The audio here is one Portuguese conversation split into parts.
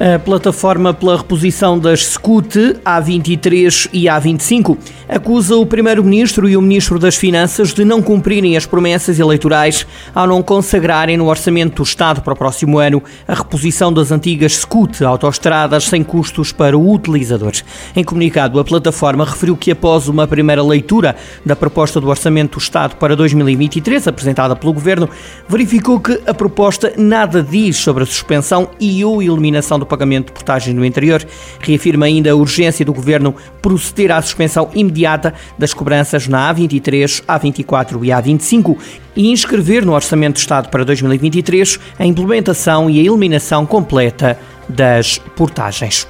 A plataforma pela reposição das SCUT A23 e A25 acusa o Primeiro-Ministro e o Ministro das Finanças de não cumprirem as promessas eleitorais ao não consagrarem no Orçamento do Estado para o próximo ano a reposição das antigas SCUT, autoestradas sem custos para o utilizador. Em comunicado, a plataforma referiu que após uma primeira leitura da proposta do Orçamento do Estado para 2023, apresentada pelo Governo, verificou que a proposta nada diz sobre a suspensão e ou eliminação do pagamento de portagem no interior. Reafirma ainda a urgência do Governo proceder à suspensão imediata das cobranças na A23, A24 e A25 e inscrever no Orçamento de Estado para 2023 a implementação e a eliminação completa das portagens.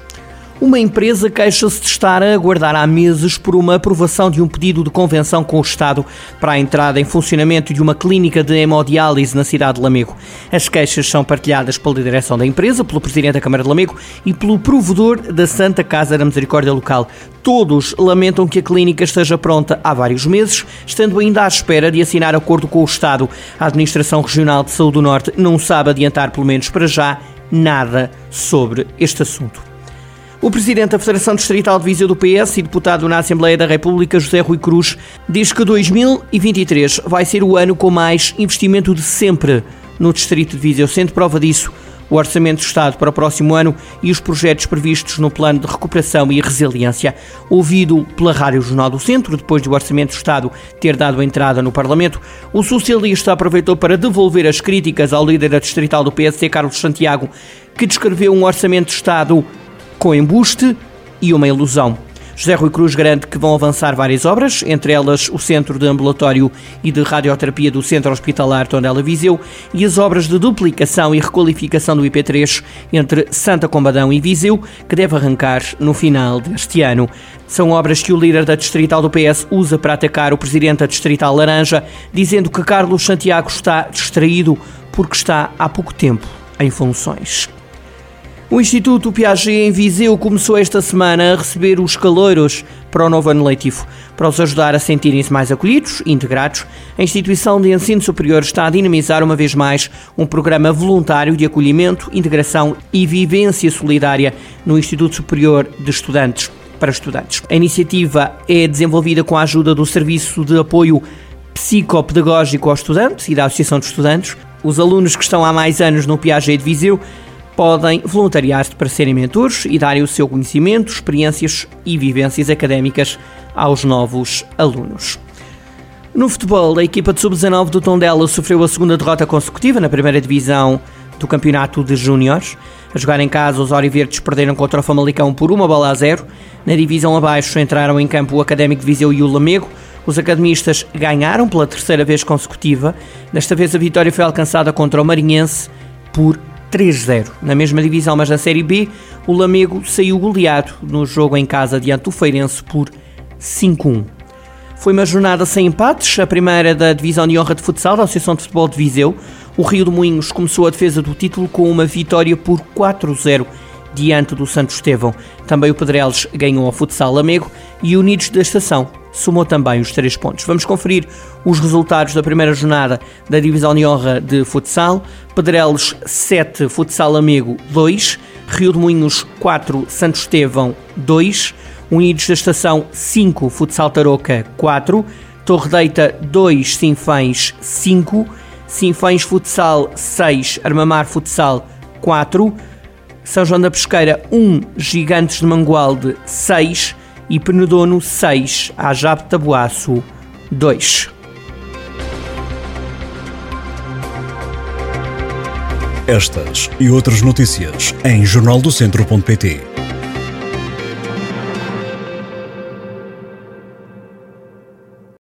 Uma empresa queixa-se de estar a aguardar há meses por uma aprovação de um pedido de convenção com o Estado para a entrada em funcionamento de uma clínica de hemodiálise na cidade de Lamego. As queixas são partilhadas pela direção da empresa, pelo Presidente da Câmara de Lamego e pelo provedor da Santa Casa da Misericórdia Local. Todos lamentam que a clínica esteja pronta há vários meses, estando ainda à espera de assinar acordo com o Estado. A Administração Regional de Saúde do Norte não sabe adiantar, pelo menos para já, nada sobre este assunto. O presidente da Federação Distrital de Viseu do PS e deputado na Assembleia da República, José Rui Cruz, diz que 2023 vai ser o ano com mais investimento de sempre no distrito de Viseu, sendo prova disso o Orçamento do Estado para o próximo ano e os projetos previstos no Plano de Recuperação e Resiliência. Ouvido pela Rádio Jornal do Centro, depois do Orçamento do Estado ter dado entrada no Parlamento, o socialista aproveitou para devolver as críticas ao líder da distrital do PSD, Carlos Santiago, que descreveu um Orçamento do Estado com embuste e uma ilusão. José Rui Cruz garante que vão avançar várias obras, entre elas o Centro de Ambulatório e de Radioterapia do Centro Hospitalar Tondela Viseu e as obras de duplicação e requalificação do IP3 entre Santa Combadão e Viseu, que deve arrancar no final deste ano. São obras que o líder da Distrital do PS usa para atacar o presidente da Distrital Laranja, dizendo que Carlos Santiago está distraído porque está há pouco tempo em funções. O Instituto Piaget em Viseu começou esta semana a receber os caloiros para o novo ano letivo. Para os ajudar a sentirem-se mais acolhidos e integrados, a instituição de ensino superior está a dinamizar uma vez mais um programa voluntário de acolhimento, integração e vivência solidária no Instituto Superior de Estudantes para estudantes. A iniciativa é desenvolvida com a ajuda do Serviço de Apoio Psicopedagógico aos Estudantes e da Associação de Estudantes. Os alunos que estão há mais anos no Piaget de Viseu podem voluntariar-se para serem mentores e darem o seu conhecimento, experiências e vivências académicas aos novos alunos. No futebol, a equipa de sub-19 do Tondela sofreu a segunda derrota consecutiva na primeira divisão do campeonato de júniores. A jogar em casa, os Oriverdes perderam contra o Famalicão por uma bola a zero. Na divisão abaixo entraram em campo o Académico de Viseu e o Lamego. Os academistas ganharam pela terceira vez consecutiva. Desta vez a vitória foi alcançada contra o Marinhense por 3-0. Na mesma divisão, mas na Série B, o Lamego saiu goleado no jogo em casa diante do Feirense por 5-1. Foi uma jornada sem empates, a primeira da Divisão de Honra de Futsal da Associação de Futebol de Viseu. O Rio de Moinhos começou a defesa do título com uma vitória por 4-0 diante do Santo Estevão. Também o Pedreles ganhou ao Futsal Lamego e Unidos da Estação somou também os três pontos. Vamos conferir os resultados da primeira jornada da Divisão de Honra de Futsal. Pedrelos 7, Futsal Amigo 2, Rio de Moinhos 4, Santo Estevão 2, Unidos da Estação 5, Futsal Tarouca 4, Torre Deita 2, Sinfães 5, Sinfães Futsal 6, Armamar Futsal 4, São João da Pesqueira 1, Gigantes de Mangualde 6, e Penedono 6, Ajab Tabuaço 2. Estas e outras notícias em jornaldocentro.pt